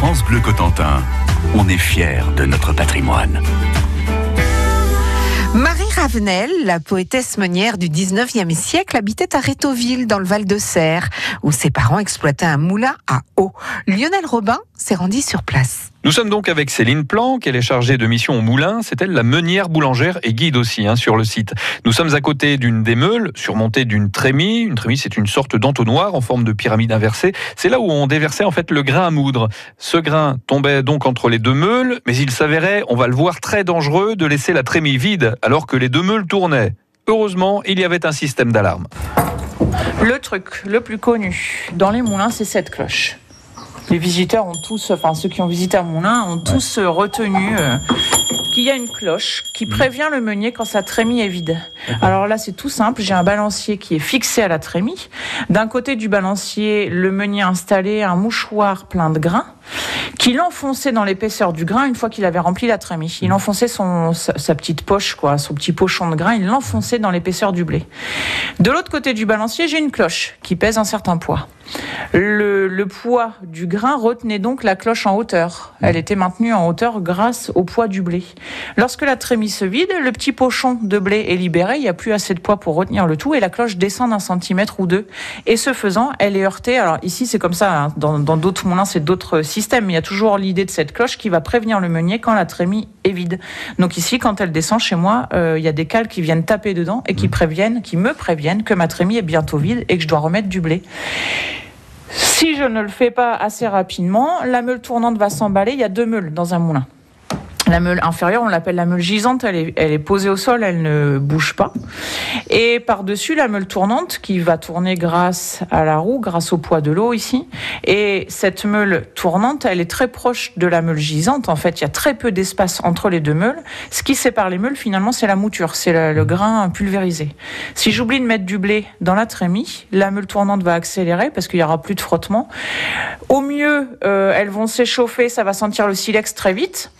France Bleu Cotentin, on est fiers de notre patrimoine. Ravenel, la poétesse meunière du 19e siècle, habitait à Rétoville, dans le Val de Serre, où ses parents exploitaient un moulin à eau. Lionel Robin s'est rendu sur place. Nous sommes donc avec Céline Planck, elle est chargée de mission au moulin, c'est elle la meunière boulangère et guide aussi hein, sur le site. Nous sommes à côté d'une des meules, surmontée d'une trémie. Une trémie, c'est une sorte d'entonnoir en forme de pyramide inversée. C'est là où on déversait en fait le grain à moudre. Ce grain tombait donc entre les deux meules, mais il s'avérait, on va le voir, très dangereux de laisser la trémie vide alors que les deux meules tournaient. Heureusement, il y avait un système d'alarme. Le truc le plus connu dans les moulins, c'est cette cloche les visiteurs ont tous, enfin ceux qui ont visité à Moulin, ont tous euh, retenu euh, qu'il y a une cloche qui mmh. prévient le meunier quand sa trémie est vide. Alors là, c'est tout simple. J'ai un balancier qui est fixé à la trémie. D'un côté du balancier, le meunier a installé un mouchoir plein de grains qu'il enfonçait dans l'épaisseur du grain une fois qu'il avait rempli la trémie. Il mmh. enfonçait son, sa, petite poche, quoi, son petit pochon de grain, il l'enfonçait dans l'épaisseur du blé. De l'autre côté du balancier, j'ai une cloche qui pèse un certain poids. Le, le, poids du grain retenait donc la cloche en hauteur. Elle était maintenue en hauteur grâce au poids du blé. Lorsque la trémie se vide, le petit pochon de blé est libéré, il n'y a plus assez de poids pour retenir le tout et la cloche descend d'un centimètre ou deux. Et ce faisant, elle est heurtée. Alors ici, c'est comme ça, hein. dans d'autres moulins, c'est d'autres systèmes, mais il y a toujours l'idée de cette cloche qui va prévenir le meunier quand la trémie est vide. Donc ici, quand elle descend chez moi, euh, il y a des cales qui viennent taper dedans et qui mmh. préviennent, qui me préviennent que ma trémie est bientôt vide et que je dois remettre du blé. Si je ne le fais pas assez rapidement, la meule tournante va s'emballer. Il y a deux meules dans un moulin. La meule inférieure, on l'appelle la meule gisante, elle est, posée au sol, elle ne bouge pas. Et par-dessus, la meule tournante qui va tourner grâce à la roue, grâce au poids de l'eau ici. Et cette meule tournante, elle est très proche de la meule gisante. En fait, il y a très peu d'espace entre les deux meules. Ce qui sépare les meules, finalement, c'est la mouture, c'est le, grain pulvérisé. Si j'oublie de mettre du blé dans la trémie, la meule tournante va accélérer parce qu'il y aura plus de frottement. Au mieux, euh, elles vont s'échauffer, ça va sentir le silex très vite.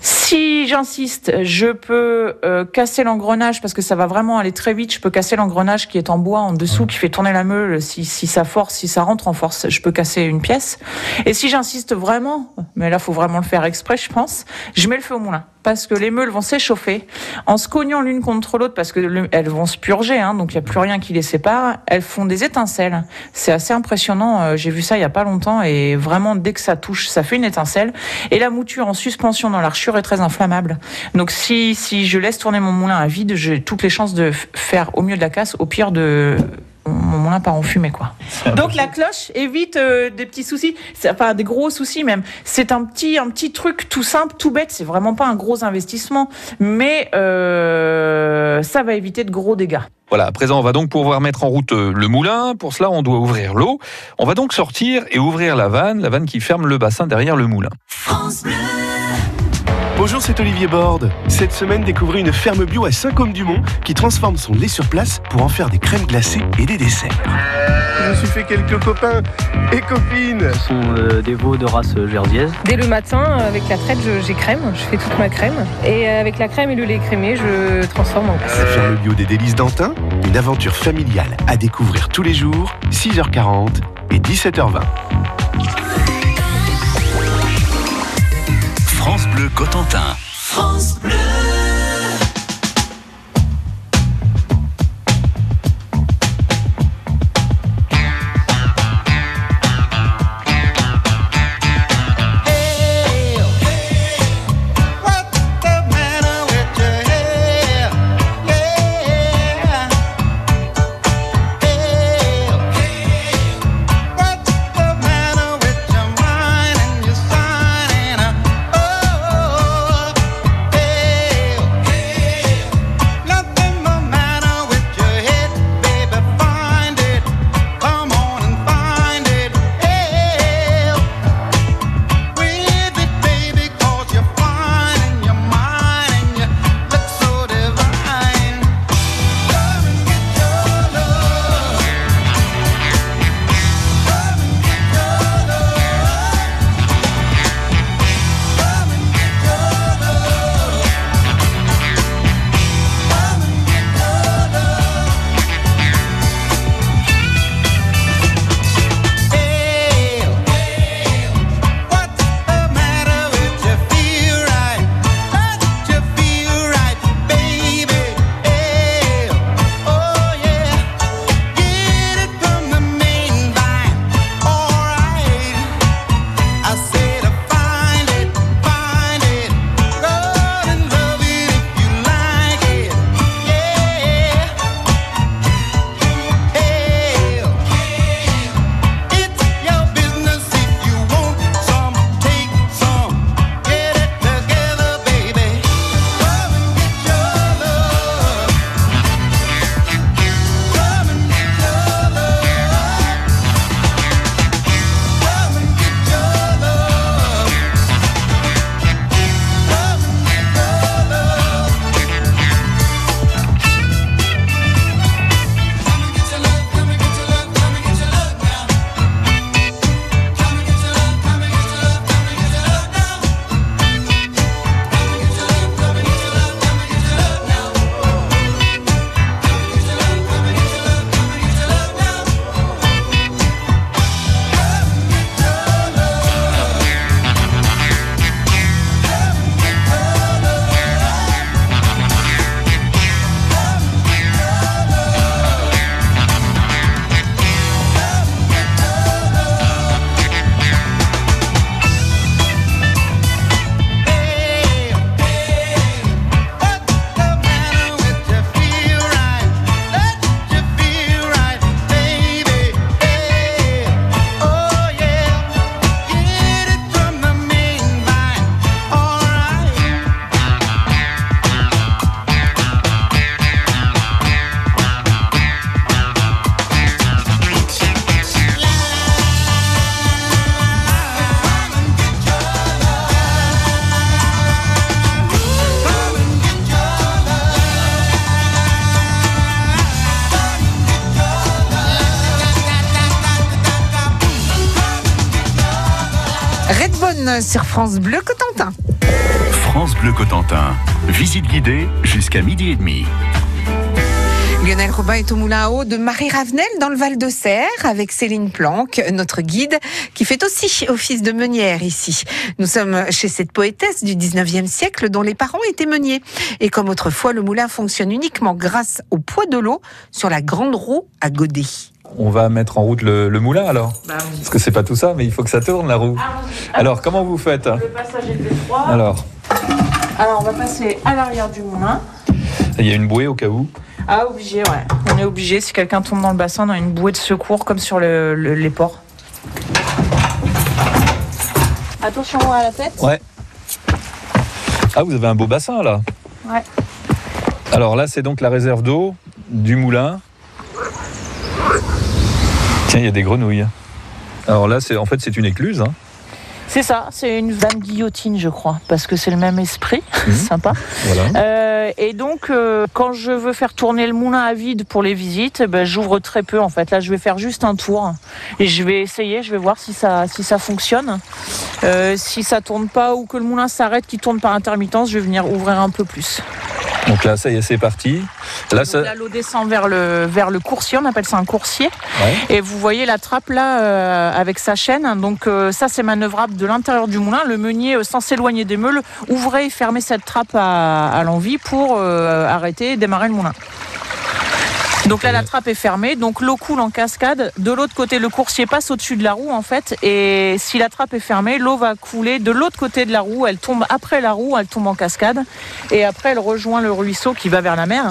Si j'insiste, je peux euh, casser l'engrenage parce que ça va vraiment aller très vite. Je peux casser l'engrenage qui est en bois en dessous, qui fait tourner la meule. Si, si ça force, si ça rentre en force, je peux casser une pièce. Et si j'insiste vraiment, mais là, faut vraiment le faire exprès, je pense, je mets le feu au moulin parce que les meules vont s'échauffer en se cognant l'une contre l'autre parce que elles vont se purger, hein, donc il n'y a plus rien qui les sépare. Elles font des étincelles. C'est assez impressionnant. Euh, j'ai vu ça il y a pas longtemps et vraiment dès que ça touche, ça fait une étincelle. Et la mouture en suspension dans l'archure est très inflammable. Donc si si je laisse tourner mon moulin à vide, j'ai toutes les chances de faire au mieux de la casse, au pire de mon moulin part en fumée quoi. Donc la cloche évite euh, des petits soucis, enfin des gros soucis même. C'est un petit un petit truc tout simple, tout bête. C'est vraiment pas un gros investissement, mais euh, ça va éviter de gros dégâts. Voilà, à présent, on va donc pouvoir mettre en route euh, le moulin. Pour cela, on doit ouvrir l'eau. On va donc sortir et ouvrir la vanne, la vanne qui ferme le bassin derrière le moulin. Bonjour, c'est Olivier Borde. Cette semaine, découvrez une ferme bio à Saint-Côme-du-Mont qui transforme son lait sur place pour en faire des crèmes glacées et des desserts. Je me suis fait quelques copains et copines. Ce sont euh, des veaux de race jersiaise. Dès le matin, avec la traite, j'ai crème. Je fais toute ma crème. Et avec la crème et le lait crémé, je transforme en glace. La ferme bio des délices d'Antin, une aventure familiale à découvrir tous les jours, 6h40 et 17h20. France Bleu Cotentin. France Bleu. Sur France Bleu Cotentin. France Bleu Cotentin. Visite guidée jusqu'à midi et demi. Lionel Robin est au moulin à eau de Marie Ravenel dans le Val de Serre avec Céline Planck, notre guide, qui fait aussi office de meunière ici. Nous sommes chez cette poétesse du 19e siècle dont les parents étaient meuniers. Et comme autrefois, le moulin fonctionne uniquement grâce au poids de l'eau sur la grande roue à godet. On va mettre en route le, le moulin alors Parce que c'est pas tout ça, mais il faut que ça tourne la roue. Alors, comment vous faites Le passage est. Alors, Alors on va passer à l'arrière du moulin. il y a une bouée au cas où. Ah obligé, ouais. On est obligé si quelqu'un tombe dans le bassin, on a une bouée de secours comme sur le- le- les ports. Attention à la tête. Ouais. Ah, vous avez un beau bassin là. Ouais. Alors là, c'est donc la réserve d'eau du moulin. Tiens, il y a des grenouilles. Alors là, c'est en fait c'est une écluse. hein. C'est ça, c'est une vanne guillotine, je crois, parce que c'est le même esprit. Mhm. Sympa. Voilà. Euh, et donc, euh, quand je veux faire tourner le moulin à vide pour les visites, ben, j'ouvre très peu en fait. Là, je vais faire juste un tour et je vais essayer, je vais voir si ça, si ça fonctionne. Euh, si ça tourne pas ou que le moulin s'arrête, qui tourne par intermittence, je vais venir ouvrir un peu plus. Donc là, ça y est, c'est parti. Là, Donc ça. là, l'eau descend vers le, vers le coursier, on appelle ça un coursier. Ouais. Et vous voyez la trappe là euh, avec sa chaîne. Donc euh, ça c'est manœuvrable de l'intérieur du moulin. Le meunier, euh, sans s'éloigner des meules, ouvrait et fermait cette trappe à, à l'envie pour arrêter et démarrer le moulin. Donc là, la trappe est fermée, donc l'eau coule en cascade. De l'autre côté, le coursier passe au-dessus de la roue en fait. Et si la trappe est fermée, l'eau va couler de l'autre côté de la roue. Elle tombe après la roue, elle tombe en cascade. Et après, elle rejoint le ruisseau qui va vers la mer.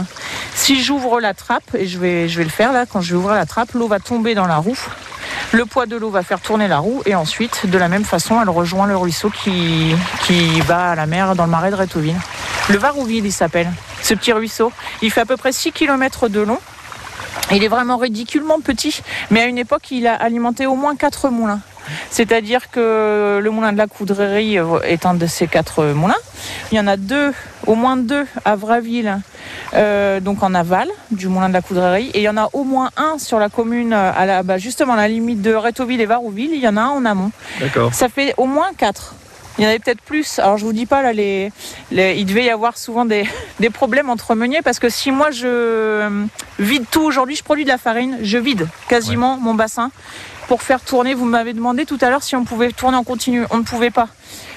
Si j'ouvre la trappe, et je vais, je vais le faire là, quand je vais ouvrir la trappe, l'eau va tomber dans la roue. Le poids de l'eau va faire tourner la roue et ensuite, de la même façon, elle rejoint le ruisseau qui, qui va à la mer dans le marais de Rétoville. Le Varouville, il s'appelle, ce petit ruisseau. Il fait à peu près 6 km de long. Il est vraiment ridiculement petit, mais à une époque, il a alimenté au moins quatre moulins. C'est-à-dire que le moulin de la Coudrerie est un de ces quatre moulins. Il y en a deux, au moins deux à Vraville, euh, donc en aval du moulin de la Coudrerie. Et il y en a au moins un sur la commune, à la, bah, justement à la limite de Rétoville et Varouville. Il y en a un en amont. D'accord. Ça fait au moins quatre. Il y en avait peut-être plus. Alors je vous dis pas là, les, les- il devait y avoir souvent des, des problèmes entre meuniers parce que si moi je euh, vide tout aujourd'hui, je produis de la farine, je vide quasiment mon bassin pour faire tourner. Vous m'avez demandé tout à l'heure si on pouvait tourner en continu. On ne pouvait pas,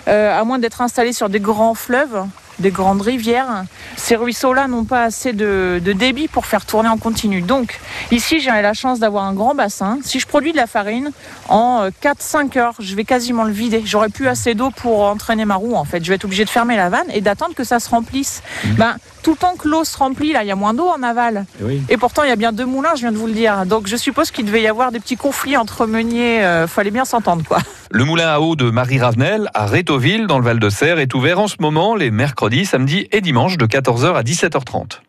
Euh, à moins d'être installé sur des grands fleuves, des grandes rivières. Ces ruisseaux-là n'ont pas assez de, de débit pour faire tourner en continu. Donc ici, j'ai la chance d'avoir un grand bassin. Si je produis de la farine, en 4-5 heures, je vais quasiment le vider. J'aurai plus assez d'eau pour entraîner ma roue en fait. Je vais être obligé de fermer la vanne et d'attendre que ça se remplisse. Ben, tout le temps que l'eau se remplit, là, il y a moins d'eau en aval. Oui. Et pourtant, il y a bien deux moulins, je viens de vous le dire. Donc je suppose qu'il devait y avoir des petits conflits entre meuniers. Euh, fallait bien s'entendre quoi. Le moulin à eau de Marie Ravenel à Rétoville dans le Val de Serre est ouvert en ce moment les mercredis, samedis et dimanches de 14h à 17h30.